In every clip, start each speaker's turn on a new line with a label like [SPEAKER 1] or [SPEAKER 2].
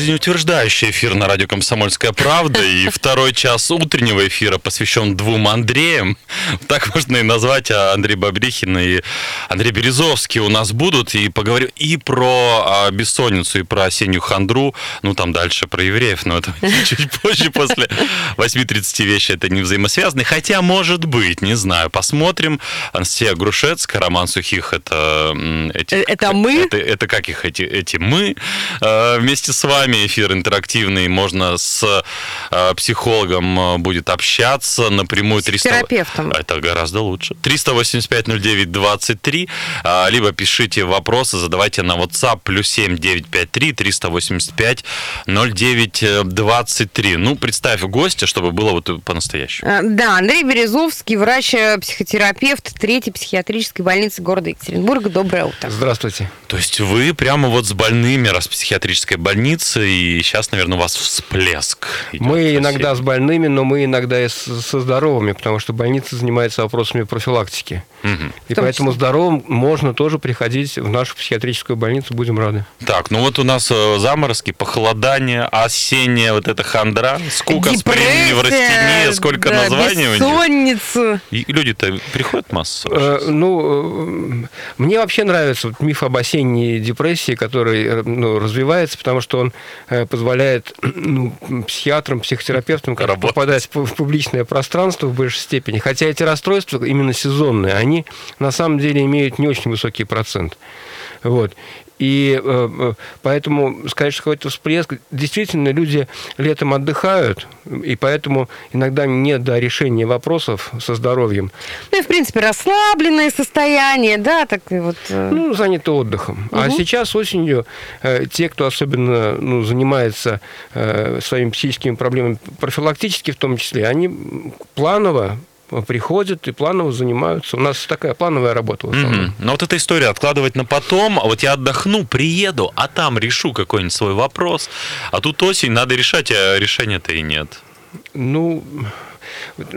[SPEAKER 1] Жизнеутверждающий эфир на радио «Комсомольская правда» и второй час утреннего эфира посвящен двум Андреям. Так можно и назвать, а Андрей Бабрихин и Андрей Березовский у нас будут. И поговорим и про а, бессонницу, и про осеннюю хандру. Ну, там дальше про евреев, но это чуть позже, после 8.30 вещи это не взаимосвязаны. Хотя, может быть, не знаю, посмотрим. Анастасия Грушецкая, Роман Сухих, это... эти-
[SPEAKER 2] Э, это мы?
[SPEAKER 1] Это, это как их, эти, эти мы э, вместе с вами. Эфир интерактивный. Можно с э, психологом э, будет общаться напрямую.
[SPEAKER 2] С терапевтом.
[SPEAKER 1] Это гораздо лучше. 385-09-23. а, Либо пишите вопросы, задавайте на WhatsApp плюс 7 953 385 09 23. Ну, представь гостя, чтобы было вот по-настоящему.
[SPEAKER 2] Э, Да, Андрей Березовский, врач-психотерапевт третьей психиатрической больницы города Екатеринбурга. Доброе утро.
[SPEAKER 3] Здравствуйте.
[SPEAKER 1] То есть вы прямо вот с больными, раз психиатрической больнице, и сейчас, наверное, у вас всплеск. идет
[SPEAKER 3] Мы иногда с больными, но мы иногда и со здоровыми, потому что больница занимается вопросами профилактики.
[SPEAKER 1] Мгм.
[SPEAKER 3] И поэтому здоровым можно тоже приходить в нашу психиатрическую больницу, будем рады.
[SPEAKER 1] Так, ну вот у нас э, заморозки, похолодание, осенняя вот эта хандра, скука с времени в растении, сколько
[SPEAKER 2] да,
[SPEAKER 1] названий у них. И люди-то приходят массово.
[SPEAKER 3] Э, ну, э, мне вообще нравится вот миф об осенней депрессии, который э, ну, развивается, потому что он э, позволяет ну, психиатрам, психотерапевтам
[SPEAKER 1] Работать.
[SPEAKER 3] попадать в публичное пространство в большей степени. Хотя эти расстройства именно сезонные, они на самом деле имеют не очень высокий процент. Вот. И э, э, поэтому сказать, что какой-то всплеск, действительно, люди летом отдыхают, и поэтому иногда нет до решения вопросов со здоровьем.
[SPEAKER 2] Ну и, в принципе, расслабленное состояние, да, так и вот... э,
[SPEAKER 3] Ну, заняты отдыхом. А сейчас осенью э, те, кто особенно ну, занимается э, своими психическими проблемами, профилактически в том числе, они планово приходят и планово занимаются. У нас такая плановая работа в основном.
[SPEAKER 1] Мгм. Но вот эта история откладывать на потом, а вот я отдохну, приеду, а там решу какой-нибудь свой вопрос. А тут осень, надо решать, а решения-то и нет.
[SPEAKER 3] Ну,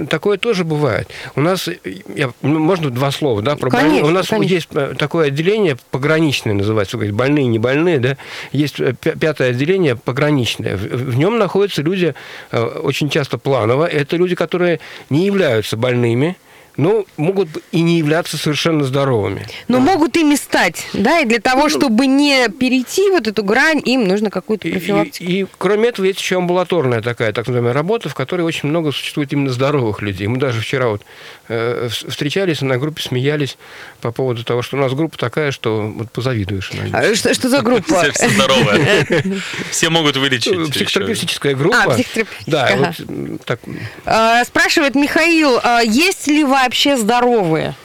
[SPEAKER 3] такое тоже бывает. У нас, я, ну, можно два слова, да, про
[SPEAKER 2] Конечно,
[SPEAKER 3] больни- У нас
[SPEAKER 2] конечно.
[SPEAKER 3] есть э, такое отделение пограничное называется, больные, не больные, да. Есть э, пя- пятое отделение пограничное. В, в нем находятся люди э, очень часто планово. Это люди, которые не являются больными, но могут и не являться совершенно здоровыми.
[SPEAKER 2] Но могут ими стать, да, и для того, чтобы не перейти вот эту грань, им нужно какую-то
[SPEAKER 3] И, и-
[SPEAKER 2] профилактику.
[SPEAKER 3] и, кроме этого, есть еще амбулаторная такая, так называемая работа, в которой очень много существует именно здоровых людей. Мы даже вчера вот э, встречались на группе, смеялись по поводу того, что у нас группа такая, что вот позавидуешь.
[SPEAKER 2] А Что, что за группа?
[SPEAKER 1] Все, здоровые. Все могут вылечить.
[SPEAKER 3] Ну. Психотерапевтическая группа.
[SPEAKER 2] А, психотерапевтическая,
[SPEAKER 3] Да, вот так,
[SPEAKER 2] А, Спрашивает Михаил, а есть ли вообще здоровые?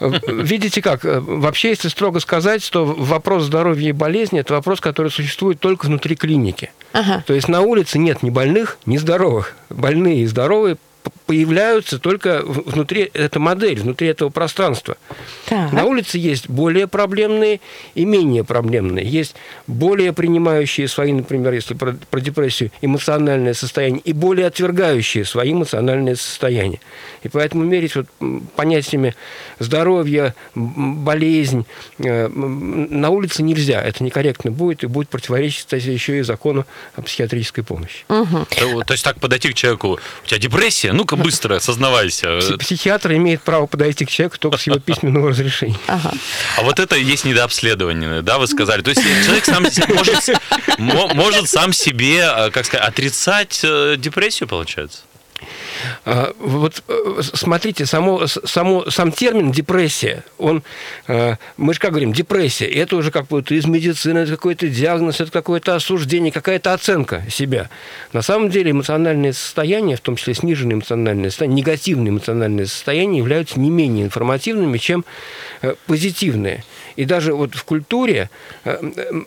[SPEAKER 3] Видите как, э, вообще, если строго сказать, то вопрос здоровья и болезни – это вопрос, который существует только внутри клиники.
[SPEAKER 2] Ага.
[SPEAKER 3] То есть на улице нет ни больных, ни здоровых. Больные и здоровые появляются только внутри этой модели, внутри этого пространства.
[SPEAKER 2] Так.
[SPEAKER 3] На улице есть более проблемные и менее проблемные. Есть более принимающие свои, например, если про, про депрессию, эмоциональное состояние, и более отвергающие свои эмоциональные состояния. И поэтому мерить вот понятиями здоровья, болезнь э, на улице нельзя. Это некорректно будет и будет противоречить, кстати, еще и закону о психиатрической помощи.
[SPEAKER 2] Мгм.
[SPEAKER 1] То, то есть так подойти к человеку, у тебя депрессия? Ну-ка быстро, сознавайся.
[SPEAKER 3] Пси- Психиатр имеет право подойти к человеку только с его письменного разрешения.
[SPEAKER 2] Ага.
[SPEAKER 1] А вот это и есть недообследование, да, вы сказали. То есть человек сам может, может сам себе, э, как сказать, отрицать э, депрессию, получается?
[SPEAKER 3] А, Вот э, смотрите, само, само, сам термин депрессия, он, э, мы же как говорим, депрессия, это уже как будто из медицины, это какой-то диагноз, это какое-то осуждение, какая-то оценка себя. На самом деле эмоциональные состояния, в том числе сниженные эмоциональные состояния, негативные эмоциональные состояния являются не менее информативными, чем э, позитивные. И даже вот в культуре э,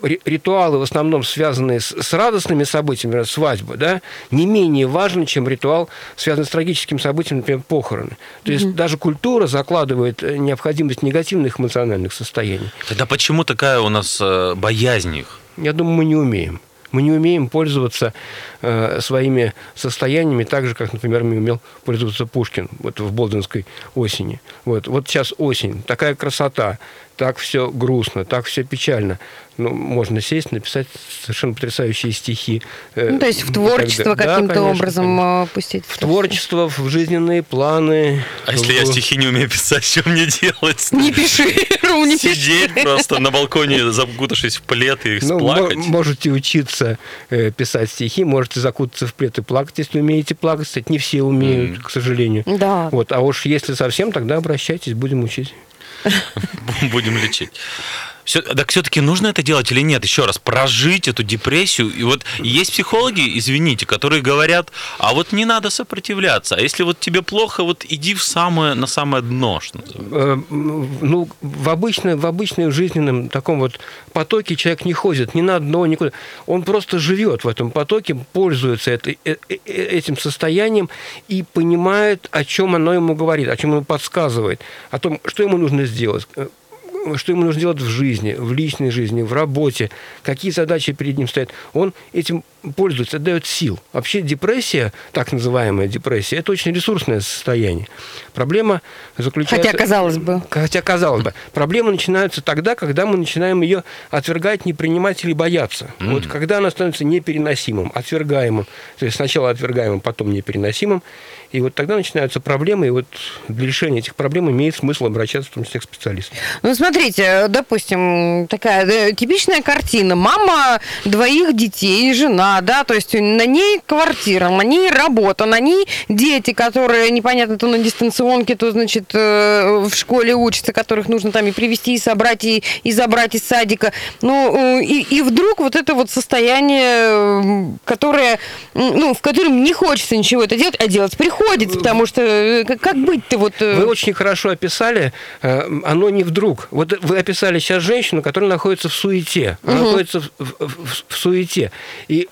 [SPEAKER 3] ри- ритуалы, в основном связанные с, радостными событиями, например, свадьба, да, не менее важны, чем ритуал, связанный с трагическим событием, например, похороны. То есть даже культура закладывает э, необходимость негативных эмоциональных состояний.
[SPEAKER 1] Тогда почему такая у нас э, боязнь их?
[SPEAKER 3] Я думаю, мы не умеем. Мы не умеем пользоваться э, своими состояниями так же, как, например, не умел пользоваться Пушкин вот в Болдинской осени. Вот, вот сейчас осень, такая красота, так все грустно, так все печально. Ну, можно сесть, написать совершенно потрясающие стихи. э,
[SPEAKER 2] Ну, то есть в творчество.
[SPEAKER 3] Да,
[SPEAKER 2] каким-то
[SPEAKER 3] конечно,
[SPEAKER 2] образом
[SPEAKER 3] конечно.
[SPEAKER 2] э, пустить.
[SPEAKER 3] В творчество, в жизненные планы.
[SPEAKER 1] А если я
[SPEAKER 3] в-
[SPEAKER 1] стихи не умею писать, что мне делать?
[SPEAKER 2] Не пиши, Рум, не пиши.
[SPEAKER 1] Сидеть просто на балконе, закутавшись в плед и
[SPEAKER 3] Ну,
[SPEAKER 1] плакать?
[SPEAKER 3] мо- можете учиться э, писать стихи, можете закутаться в плед и плакать, если умеете плакать. Кстати, не все умеют, к сожалению.
[SPEAKER 2] Да.
[SPEAKER 3] Вот, а уж если совсем, тогда обращайтесь, будем учить.
[SPEAKER 1] Будем лечить. Все, так все-таки нужно это делать или нет? Еще раз, прожить эту депрессию. И вот есть психологи, извините, которые говорят, а вот не надо сопротивляться. А если вот тебе плохо, вот иди в самое, на самое дно. Что.
[SPEAKER 3] Э, Ну, в обычном, в обычном жизненном таком вот потоке человек не ходит ни на дно, никуда. Он просто живет в этом потоке, пользуется это- э- э- этим состоянием и понимает, о чем оно ему говорит, о чем ему подсказывает, о том, что ему нужно сделать что ему нужно делать в жизни, в личной жизни, в работе, какие задачи перед ним стоят. Он этим пользуется, дает сил. Вообще депрессия, так называемая депрессия, это очень ресурсное состояние. Проблема заключается...
[SPEAKER 2] Хотя, казалось бы.
[SPEAKER 3] Хотя, казалось бы, проблемы начинаются тогда, когда мы начинаем ее отвергать, не принимать или бояться. Вот когда она становится непереносимым, отвергаемым, то есть сначала отвергаемым, потом непереносимым, и вот тогда начинаются проблемы, и вот для решения этих проблем имеет смысл обращаться в том числе к специалистам.
[SPEAKER 2] Ну, смотрите, допустим, такая э, типичная картина. Мама двоих детей, жена, да, то есть на ней квартира, на ней работа, на ней дети, которые непонятно, то на дистанционке, то, значит, э, в школе учатся, которых нужно там и привести, и собрать, и, и забрать из садика. Ну, э, и, и вдруг вот это вот состояние, которое, ну, в котором не хочется ничего это делать, а делать приходится, потому что э, как- быть-то вот...
[SPEAKER 3] Вы очень хорошо описали, оно не вдруг. Вот вы описали сейчас женщину, которая находится в суете. Она находится в, в- в- в суете. И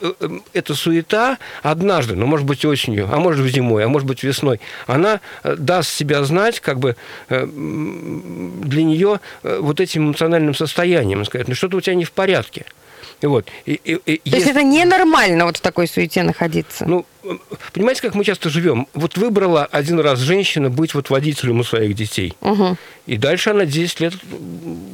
[SPEAKER 3] эта суета однажды, ну, может быть, осенью, а может быть, зимой, а может быть, весной, она э, даст себя знать, как бы э, для нее э, вот этим эмоциональным состоянием. Сказать, ну, что-то у тебя не в порядке. Вот. И, и- и
[SPEAKER 2] То есть
[SPEAKER 3] если-
[SPEAKER 2] это ненормально вот в такой суете находиться.
[SPEAKER 3] ну, понимаете, как мы часто живем? Вот выбрала один раз женщина быть вот водителем у своих детей.
[SPEAKER 2] Мгм.
[SPEAKER 3] И дальше она 10 лет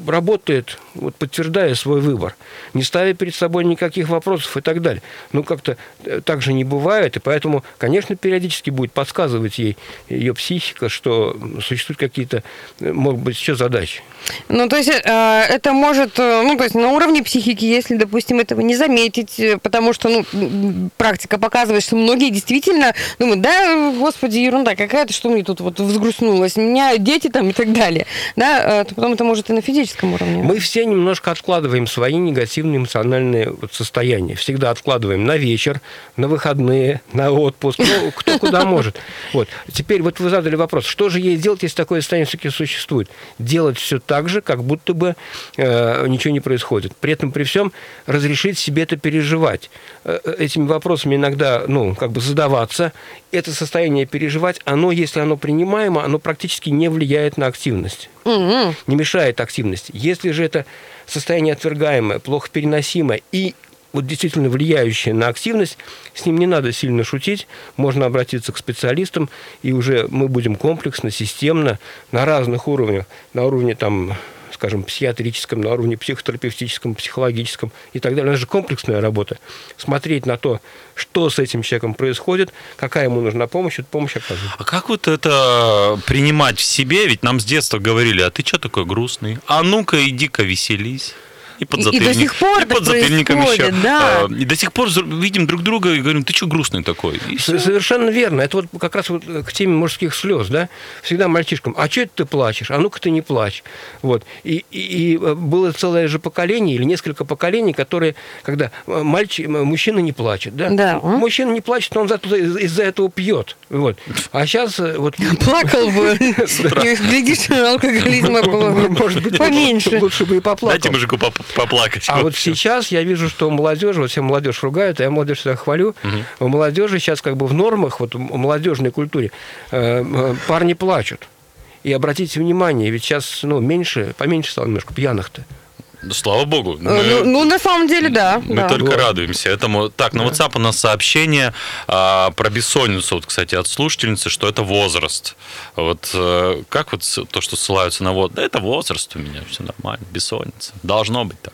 [SPEAKER 3] работает, вот подтверждая свой выбор, не ставя перед собой никаких вопросов и так далее. Ну, как-то э, так же не бывает, и поэтому, конечно, периодически будет подсказывать ей ее психика, что существуют какие-то, э, могут быть, еще задачи.
[SPEAKER 2] Ну, то есть э, это может, ну, то есть на уровне психики, если, допустим, этого не заметить, потому что, ну, практика показывает, что многие действительно думают, да, господи, ерунда какая-то, что мне тут вот взгрустнулось, у меня дети там и так далее, да, э, то потом это может и на физическом уровне.
[SPEAKER 3] Мы все немножко откладываем свои негативные эмоциональные вот состояния. Всегда откладываем на вечер, на выходные, на отпуск. Ну, кто куда может. Вот. Теперь вот вы задали вопрос, что же ей делать, если такое состояние все-таки существует? Делать все так же, как будто бы э, ничего не происходит. При этом, при всем, разрешить себе это переживать. Э, этими вопросами иногда, ну, как бы задаваться. Это состояние переживать, оно, если оно принимаемо, оно практически не влияет на активность
[SPEAKER 2] Мгм.
[SPEAKER 3] не мешает активности. Если же это состояние отвергаемое, плохо переносимое и вот действительно влияющее на активность, с ним не надо сильно шутить, можно обратиться к специалистам, и уже мы будем комплексно, системно, на разных уровнях, на уровне там скажем, психиатрическом, на уровне психотерапевтическом, психологическом и так далее. Это же комплексная работа. Смотреть на то, что с этим человеком происходит, какая ему нужна помощь, эту помощь оказывать.
[SPEAKER 1] А как вот это принимать в себе? Ведь нам с детства говорили, а ты что такой грустный? А ну-ка, иди-ка веселись. И под
[SPEAKER 2] И- и
[SPEAKER 1] затыльник.
[SPEAKER 2] до сих пор
[SPEAKER 1] И
[SPEAKER 2] это
[SPEAKER 1] под затыльником еще.
[SPEAKER 2] да.
[SPEAKER 1] А, И до сих пор видим друг друга и говорим, ты что грустный такой? И
[SPEAKER 3] Совершенно верно. Это вот как раз вот к теме мужских слез, да? Всегда мальчишкам, а что это ты плачешь? А ну-ка ты не плачь. Вот. И, и- и э, было целое же поколение или несколько поколений, которые, когда э, мальчик, м- мужчина не плачет, да?
[SPEAKER 2] Да.
[SPEAKER 3] Мужчина не плачет, но он зато из- из-за этого пьет. Вот. А сейчас вот
[SPEAKER 2] Плакал бы. И, Глядишь, алкоголизма было бы
[SPEAKER 3] может быть,
[SPEAKER 2] поменьше.
[SPEAKER 3] лучше бы и поплакал.
[SPEAKER 1] Дайте мужику поп- поплакать.
[SPEAKER 3] А вот сейчас я вижу, что у молодежи, вот все молодежь ругают, а я молодежь всегда хвалю, у молодежи сейчас как бы в нормах, вот в молодежной культуре, э, э, парни плачут. И обратите внимание, ведь сейчас ну, меньше, поменьше стало немножко пьяных-то.
[SPEAKER 1] Да, Слава богу.
[SPEAKER 2] Э, Ну, ну, на самом деле, да.
[SPEAKER 1] Мы
[SPEAKER 2] да.
[SPEAKER 1] только
[SPEAKER 3] Вот.
[SPEAKER 1] радуемся этому. Так, на WhatsApp у нас сообщение а, про бессонницу, вот, кстати, от слушательницы, что это возраст. Вот э, как вот то, что ссылаются на вот, да это возраст у меня, все нормально, бессонница. Должно быть так.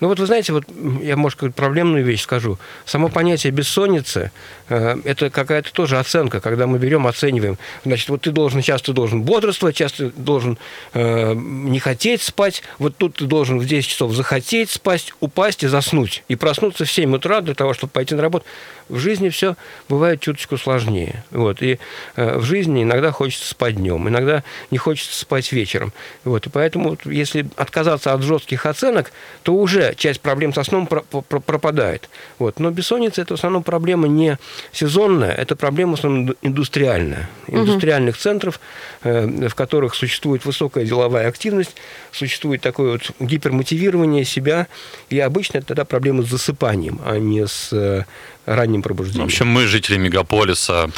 [SPEAKER 3] Ну вот вы знаете, вот я, может, какую-то проблемную вещь скажу. Само понятие бессонницы э, это какая-то тоже оценка, когда мы берем, оцениваем. Значит, вот ты должен, сейчас ты должен бодрствовать, сейчас ты должен э, не хотеть спать, вот тут ты должен в 10 часов захотеть спать, упасть и заснуть. И проснуться в 7 утра для того, чтобы пойти на работу. В жизни все бывает чуточку сложнее. Вот. И э, в жизни иногда хочется спать днем, иногда не хочется спать вечером. Вот. И поэтому, вот, если отказаться от жестких оценок, то уже часть проблем со сном про- про- пропадает. Вот. Но бессонница – это в основном проблема не сезонная, это проблема в основном индустриальная. Индустриальных центров, э, в которых существует высокая деловая активность, существует такое вот гипермотивирование себя, и обычно это тогда проблема с засыпанием, а не с ранним
[SPEAKER 1] В
[SPEAKER 3] пробуждением.
[SPEAKER 1] общем, мы, жители мегаполиса,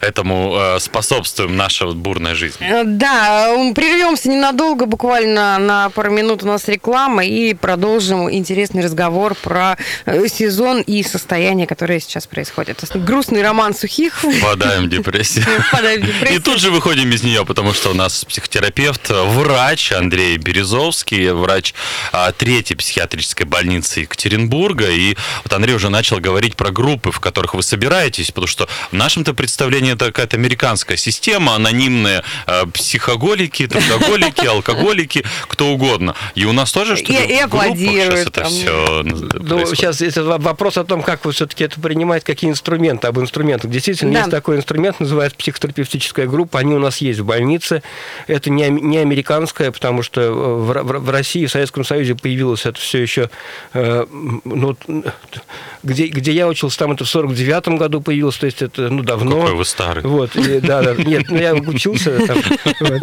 [SPEAKER 1] этому э, способствуем, наша вот бурная жизнь.
[SPEAKER 2] Э, Да, прервемся ненадолго, буквально на пару минут у нас реклама, и продолжим интересный разговор про э, сезон и состояние, которое сейчас происходит. Грустный роман сухих.
[SPEAKER 1] Впадаем в депрессию.
[SPEAKER 2] Впадаем в депрессию.
[SPEAKER 1] И тут же выходим из нее, потому что у нас психотерапевт, врач Андрей Березовский, врач а, третьей психиатрической больницы Екатеринбурга. И вот Андрей уже начал говорить про группы, в которых вы собираетесь, потому что в нашем-то представлении это какая-то американская система, анонимные а, психоголики, трудоголики, алкоголики, кто угодно. И у нас тоже, что ли,
[SPEAKER 2] И- и
[SPEAKER 1] в группах
[SPEAKER 2] аплодируют
[SPEAKER 1] сейчас это все
[SPEAKER 3] Ну, сейчас это вопрос о том, как вы все-таки это принимаете, какие инструменты, об инструментах. Действительно,
[SPEAKER 2] Да.
[SPEAKER 3] есть такой инструмент, называется психотерапевтическая группа. Они у нас есть в больнице. Это не, не американская, потому что э, в, в в России, в Советском Союзе появилось это все еще... э, ну, где, где я учился, там это в 49 году появилось, то есть это ну, давно.
[SPEAKER 1] Какой вы старый.
[SPEAKER 3] Вот, и, да, да. Нет, ну я учился там. Вот.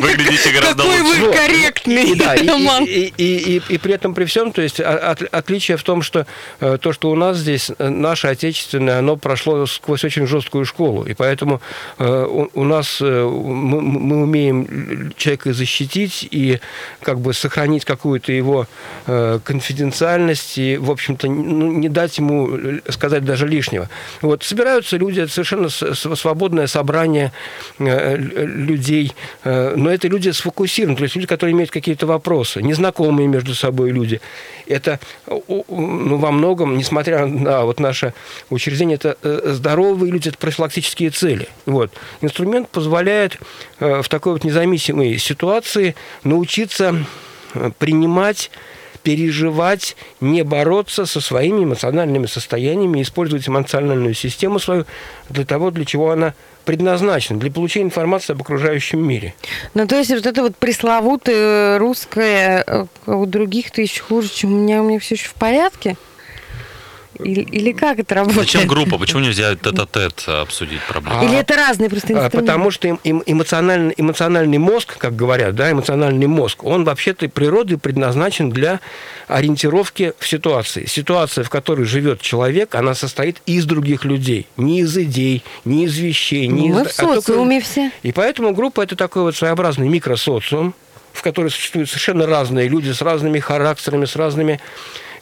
[SPEAKER 1] Выглядите гораздо
[SPEAKER 2] Какой
[SPEAKER 1] лучше.
[SPEAKER 2] вы корректный,
[SPEAKER 3] И, да, и,
[SPEAKER 2] Роман.
[SPEAKER 3] и, и, при этом, при всем, то есть от- отличие в том, что э, то, что у нас здесь, э, наше отечественное, оно прошло сквозь очень жесткую школу. И поэтому э, у, у нас мы, мы умеем человека защитить и как бы сохранить какую-то его конфиденциальность и, в общем-то, ну, не дать ему сказать даже лишнего. Вот собираются люди, совершенно свободное собрание э, людей, э, но это люди сфокусированы, то есть люди, которые имеют какие-то вопросы, незнакомые между собой люди. Это ну, во многом, несмотря на вот наше учреждение, это э, здоровые люди, это профилактические цели. Вот. Инструмент позволяет в такой вот независимой ситуации научиться принимать переживать, не бороться со своими эмоциональными состояниями, использовать эмоциональную систему свою для того, для чего она предназначена, для получения информации об окружающем мире.
[SPEAKER 2] Ну, то есть вот это вот пресловутое русское э, у других-то еще хуже, чем у меня, у меня все еще в порядке? Или, или как это работает?
[SPEAKER 1] Зачем группа? Почему нельзя тет-а-тет обсудить проблему?
[SPEAKER 2] Или это разные просто
[SPEAKER 3] А,
[SPEAKER 2] инструменты?
[SPEAKER 3] Потому что эмоциональный, эмоциональный мозг, как говорят, да, эмоциональный мозг, он вообще-то природой предназначен для ориентировки в ситуации. Ситуация, в которой живет человек, она состоит из других людей. Не из идей, не из вещей, не
[SPEAKER 2] Мы
[SPEAKER 3] из...
[SPEAKER 2] в
[SPEAKER 3] а только-
[SPEAKER 2] социуме все.
[SPEAKER 3] И поэтому группа – это такой вот своеобразный микросоциум, в которой существуют совершенно разные люди с разными характерами, с разными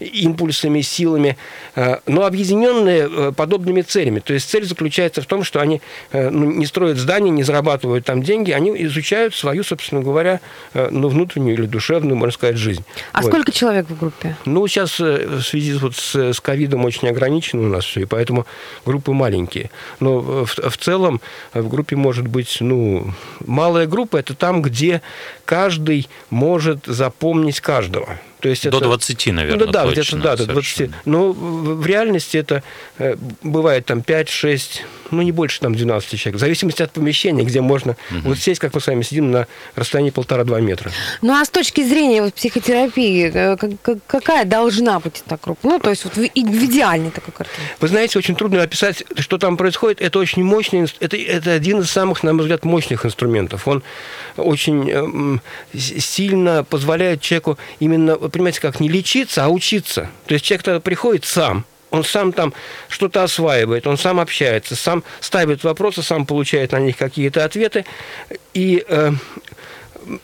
[SPEAKER 3] импульсами, силами, э, но объединенные э, подобными целями. То есть цель заключается в том, что они э, ну, не строят здания, не зарабатывают там деньги, они изучают свою, собственно говоря, ну, внутреннюю или душевную, можно сказать, жизнь.
[SPEAKER 2] А вот. сколько человек в группе?
[SPEAKER 3] Ну, сейчас в связи вот с ковидом очень ограничено у нас все, и поэтому группы маленькие. Но в, в целом в группе может быть, ну, малая группа – это там, где каждый может запомнить каждого.
[SPEAKER 1] То есть до это, 20, наверное,
[SPEAKER 3] ну, да, где-то да, до 20. Но в реальности это э, бывает там 5-6, ну не больше там 12 человек, в зависимости от помещения, где можно угу. вот сесть, как мы с вами сидим, на расстоянии полтора-два метра.
[SPEAKER 2] Ну а с точки зрения вот, психотерапии, э, какая должна быть эта группа? Ну то есть вот в идеальной такой картине.
[SPEAKER 3] Вы знаете, очень трудно описать, что там происходит. Это очень мощный, это, это один из самых, на мой взгляд, мощных инструментов. Он очень э, сильно позволяет человеку именно понимаете, как не лечиться, а учиться. То есть человек тогда приходит сам, он сам там что-то осваивает, он сам общается, сам ставит вопросы, сам получает на них какие-то ответы. И э,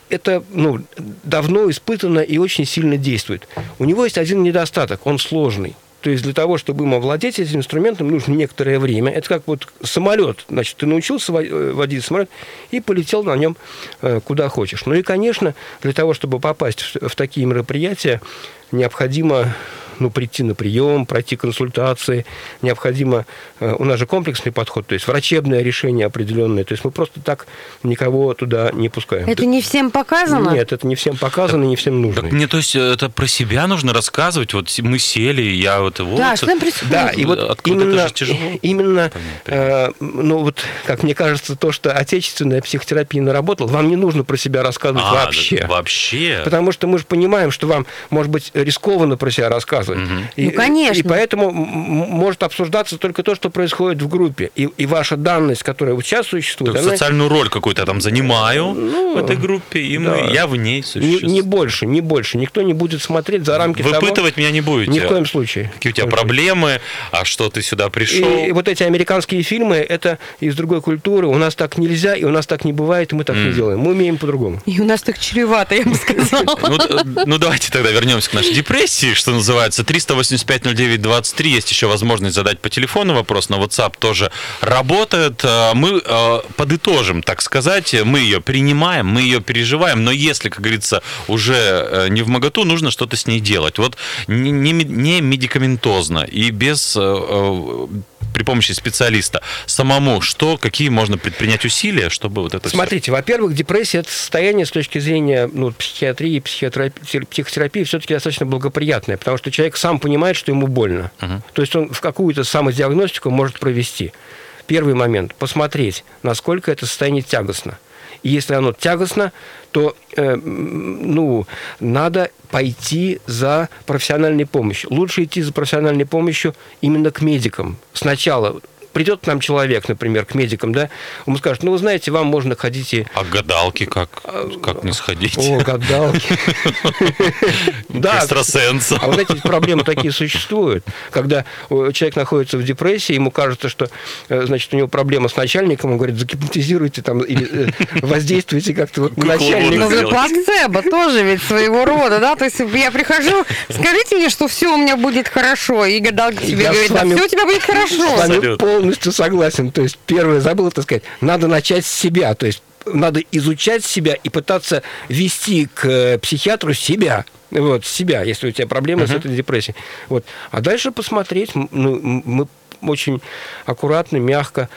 [SPEAKER 3] это ну, давно испытано и очень сильно действует. У него есть один недостаток, он сложный. То есть для того, чтобы им овладеть этим инструментом, нужно некоторое время. Это как вот самолет. Значит, ты научился э, водить самолет и полетел на нем э, куда хочешь. Ну и, конечно, для того, чтобы попасть в такие мероприятия, необходимо ну, прийти на прием, пройти консультации. Необходимо... Э, у нас же комплексный подход, то есть врачебное решение определенное. То есть мы просто так никого туда не пускаем.
[SPEAKER 2] Это не всем показано?
[SPEAKER 3] Нет, это не всем показано, не всем нужно.
[SPEAKER 1] Так мне, то есть, это про себя нужно рассказывать? Вот мы сели, я вот...
[SPEAKER 2] вот да, что там происходит?
[SPEAKER 3] Да, и вот именно, именно э, ну вот, как мне кажется, то, что отечественная психотерапия наработала, вам не нужно про себя рассказывать а, вообще.
[SPEAKER 1] Да, вообще?
[SPEAKER 3] Потому что мы же понимаем, что вам, может быть, рискованно про себя рассказывать, рассказывать.
[SPEAKER 2] Угу. И, ну, конечно.
[SPEAKER 3] И поэтому может обсуждаться только то, что происходит в группе. И, и ваша данность, которая вот сейчас существует...
[SPEAKER 1] она... Социальную роль какую-то я там занимаю ну, в этой группе, и да. мы, я в ней
[SPEAKER 3] существую. Не, не больше, не больше. Никто не будет смотреть за рамки
[SPEAKER 1] Выпытывать
[SPEAKER 3] того...
[SPEAKER 1] меня не будете?
[SPEAKER 3] Ни в коем случае.
[SPEAKER 1] Какие у тебя проблемы, а что ты сюда пришел?
[SPEAKER 3] И, и вот эти американские фильмы, это из другой культуры. У нас так нельзя, и у нас так не бывает, и мы так mm. не делаем. Мы умеем по-другому.
[SPEAKER 2] И у нас так чревато, я бы сказала.
[SPEAKER 1] Ну, ну, давайте тогда вернемся к нашей депрессии, что называется. 385 550923 есть еще возможность задать по телефону вопрос, на WhatsApp тоже работает. Э, мы э, подытожим, так сказать, мы ее принимаем, мы ее переживаем, но если, как говорится, уже э, не в моготу, нужно что-то с ней делать. Вот не, не медикаментозно и без при помощи специалиста самому, что, какие можно предпринять усилия, чтобы вот это
[SPEAKER 3] Смотрите,
[SPEAKER 1] все...
[SPEAKER 3] во-первых, депрессия – это состояние с точки зрения ну, психиатрии, психотерапии, психотерапии все-таки достаточно благоприятное, потому что человек сам понимает, что ему больно. Угу. То есть он в какую-то самодиагностику может провести. Первый момент – посмотреть, насколько это состояние тягостно. И если оно тягостно, то э, ну, надо пойти за профессиональной помощью. Лучше идти за профессиональной помощью именно к медикам. Сначала придет к нам человек, например, к медикам, да, он скажет, ну, вы знаете, вам можно ходить и...
[SPEAKER 1] А гадалки как? Как не сходить?
[SPEAKER 3] О, гадалки.
[SPEAKER 1] Да. Экстрасенсом.
[SPEAKER 3] А вот эти проблемы такие существуют, когда человек находится в депрессии, ему кажется, что, э, значит, у него проблема с начальником, он говорит, загипнотизируйте там или э, воздействуйте как-то вот на начальника.
[SPEAKER 2] Ну, плацебо тоже ведь своего рода, да, то есть я прихожу, скажите мне, что все у меня будет хорошо, и гадалка тебе говорит, да все у тебя будет хорошо
[SPEAKER 3] полностью согласен. То есть, первое, забыл это сказать, надо начать с себя. То есть, надо изучать себя и пытаться вести к э, психиатру себя. Вот, себя, если у тебя проблемы uh-huh. с этой депрессией. Вот. А дальше посмотреть, ну, мы очень аккуратно, мягко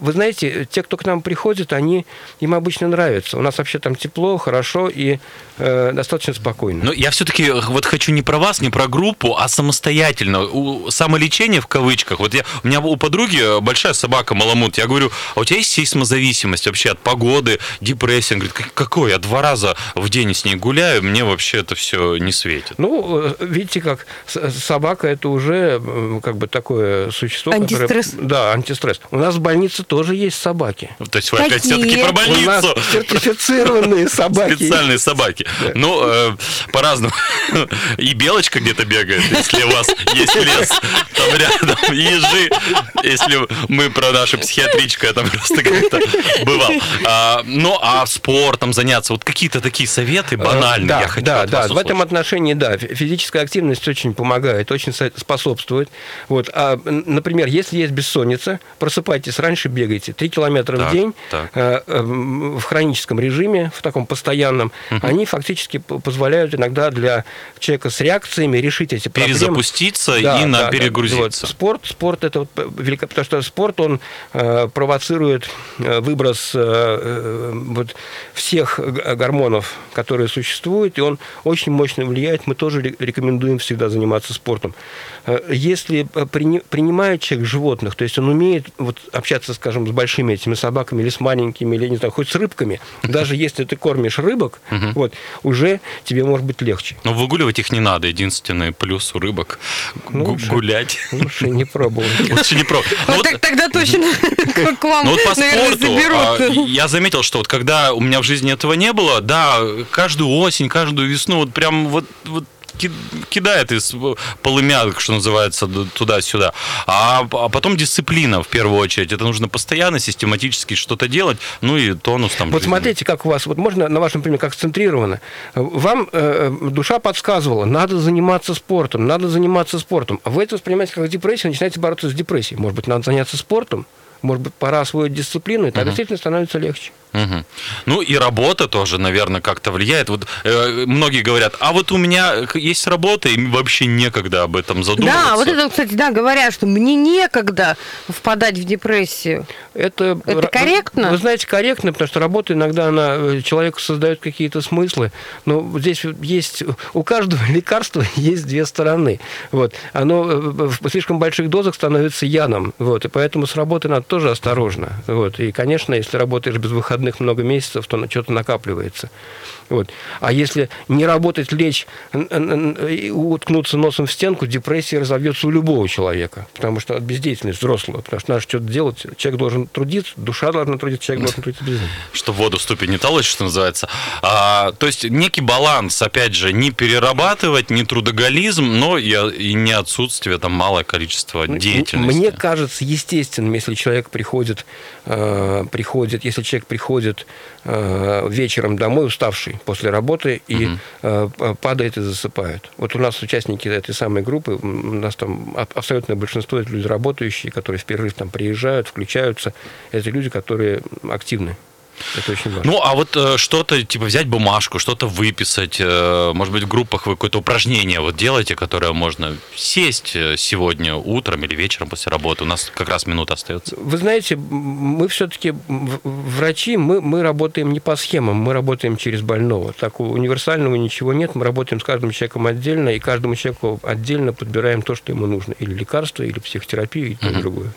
[SPEAKER 3] вы знаете, те, кто к нам приходит, они им обычно нравится. У нас вообще там тепло, хорошо и э, достаточно спокойно.
[SPEAKER 1] Но я все-таки вот хочу не про вас, не про группу, а самостоятельно. У, самолечение в кавычках. Вот я, у меня у подруги большая собака Маламут. Я говорю, а у тебя есть сейсмозависимость вообще от погоды, депрессия? Он говорит, какой? Я два раза в день с ней гуляю, мне вообще это все не светит.
[SPEAKER 3] Ну, э, видите, как собака это уже как бы такое существо,
[SPEAKER 2] антистресс.
[SPEAKER 3] которое... Да, антистресс. У нас в больнице больнице тоже есть собаки.
[SPEAKER 1] То есть вы опять
[SPEAKER 2] Какие?
[SPEAKER 1] все-таки про
[SPEAKER 3] У нас
[SPEAKER 1] больницу.
[SPEAKER 3] сертифицированные собаки.
[SPEAKER 1] Специальные собаки. Ну, э, по-разному. И белочка где-то бегает, если у вас есть лес там рядом, и ежи, если мы про нашу психиатричку, я там просто как-то бывал. А, ну, а спортом заняться, вот какие-то такие советы банальные,
[SPEAKER 3] Э, Да,
[SPEAKER 1] я хочу
[SPEAKER 3] да, да. В этом отношении, да, фи- физическая активность очень помогает, очень со- способствует. Вот. А, например, если есть бессонница, просыпайтесь раньше, бегайте 3 километра
[SPEAKER 1] Так,
[SPEAKER 3] в день
[SPEAKER 1] так.
[SPEAKER 3] э, э, в хроническом режиме, в таком постоянном. Они фактически позволяют иногда для человека с реакциями решить эти проблемы.
[SPEAKER 1] Перезапуститься
[SPEAKER 3] Да,
[SPEAKER 1] и на
[SPEAKER 3] да, да.
[SPEAKER 1] перегрузиться.
[SPEAKER 3] Вот. Спорт, спорт это вот велико, потому что спорт он э, провоцирует э, выброс э, э, вот всех гормонов, которые существуют, и он очень мощно влияет. Мы тоже ре- рекомендуем всегда заниматься спортом. Э, Если э, прини- принимает человек животных, то есть он умеет вот общаться, скажем, с большими этими собаками или с маленькими, или не знаю, хоть с рыбками, даже если ты кормишь рыбок, вот уже тебе может быть легче.
[SPEAKER 1] Но выгуливать их не надо. Единственный плюс у рыбок
[SPEAKER 3] Ну,
[SPEAKER 1] гулять.
[SPEAKER 3] Лучше не пробовать.
[SPEAKER 1] Лучше не про. Ну
[SPEAKER 2] тогда точно к вам,
[SPEAKER 1] Ну вот по спорту а,
[SPEAKER 2] заберут.
[SPEAKER 1] я заметил, что вот когда у меня в жизни этого не было, да, каждую осень, каждую весну вот прям вот, кидает из полымя, что называется, туда-сюда. А, а потом дисциплина, в первую очередь. Это нужно постоянно, систематически что-то делать, ну и тонус там.
[SPEAKER 3] Вот
[SPEAKER 1] жизненный.
[SPEAKER 3] смотрите, как у вас, вот можно на вашем примере, как сцентрировано. Вам э, душа подсказывала, надо заниматься спортом, надо заниматься спортом. А вы это воспринимаете как депрессию, начинаете бороться с депрессией. Может быть, надо заняться спортом? Может быть, пора освоить дисциплину, и тогда действительно становится легче.
[SPEAKER 1] Мгм. Ну и работа тоже, наверное, как-то влияет. Вот э, многие говорят, а вот у меня есть работа, и вообще некогда об этом задумываться.
[SPEAKER 2] Да, вот это, кстати, да, говорят, что мне некогда впадать в депрессию.
[SPEAKER 3] Это,
[SPEAKER 2] Это
[SPEAKER 3] вы-
[SPEAKER 2] корректно?
[SPEAKER 3] Вы, знаете, корректно, потому что работа иногда она э, человеку создает какие-то смыслы. Но здесь есть у каждого лекарства есть две стороны. Вот. Оно э, в слишком больших дозах становится яном. Вот. И поэтому с работой надо тоже осторожно. Вот. И, конечно, если работаешь без выходных много месяцев, то что-то накапливается. Вот. А если не работать, лечь и уткнуться носом в стенку, депрессия разовьется у любого человека. Потому что от бездеятельности взрослого. Потому что надо что-то делать. Человек должен трудиться, душа должна трудиться, человек должен трудиться без
[SPEAKER 1] что в воду ступе не толочь, что называется. А, то есть некий баланс, опять же, не перерабатывать, не трудоголизм, но и, и не отсутствие, там малое количество деятельности.
[SPEAKER 3] Мне кажется естественным, если человек приходит, э, приходит если человек приходит э, вечером домой уставший после работы и э, п- падает и засыпает. Вот у нас участники этой самой группы, у нас там абсолютное большинство это люди работающие, которые в перерыв там приезжают, включаются. Это люди, которые активны. Это очень важно.
[SPEAKER 1] Ну, а вот э, что-то, типа, взять бумажку, что-то выписать, э, может быть, в группах вы какое-то упражнение вот делаете, которое можно сесть э, сегодня утром или вечером после работы. У нас как раз минута остается.
[SPEAKER 3] Вы знаете, мы все-таки врачи, мы, мы работаем не по схемам, мы работаем через больного. Так универсального ничего нет, мы работаем с каждым человеком отдельно, и каждому человеку отдельно подбираем то, что ему нужно. Или лекарство, или психотерапию, и то, и другое.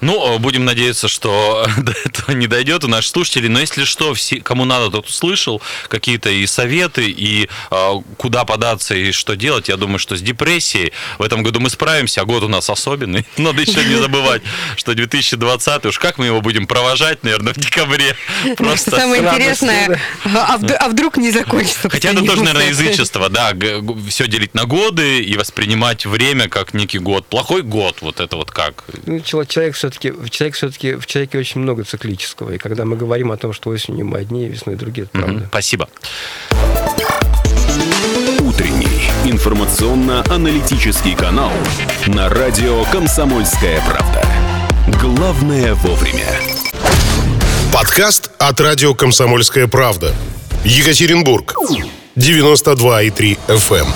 [SPEAKER 1] Ну, э, будем надеяться, что до этого не дойдет у наших слушателей. Но если что, все, кому надо, тот услышал какие-то и советы, и э, куда податься, и что делать. Я думаю, что с депрессией в этом году мы справимся, а год у нас особенный. Надо еще не забывать, что 2020, уж как мы его будем провожать, наверное, в декабре. Просто...
[SPEAKER 2] Самое интересное, а, вд- а вдруг не закончится?
[SPEAKER 1] Хотя это тоже, наверное, язычество, да, все делить на годы и воспринимать время как некий год. Плохой год, вот это вот как.
[SPEAKER 3] Чело- человек все-таки, человек все-таки, в человеке очень много циклического. И когда мы говорим о том, что осенью мы одни, весной другие, это правда.
[SPEAKER 1] Спасибо.
[SPEAKER 4] Утренний информационно-аналитический канал на радио «Комсомольская правда». Главное вовремя.
[SPEAKER 5] Подкаст от радио «Комсомольская правда». Екатеринбург. 92,3 FM.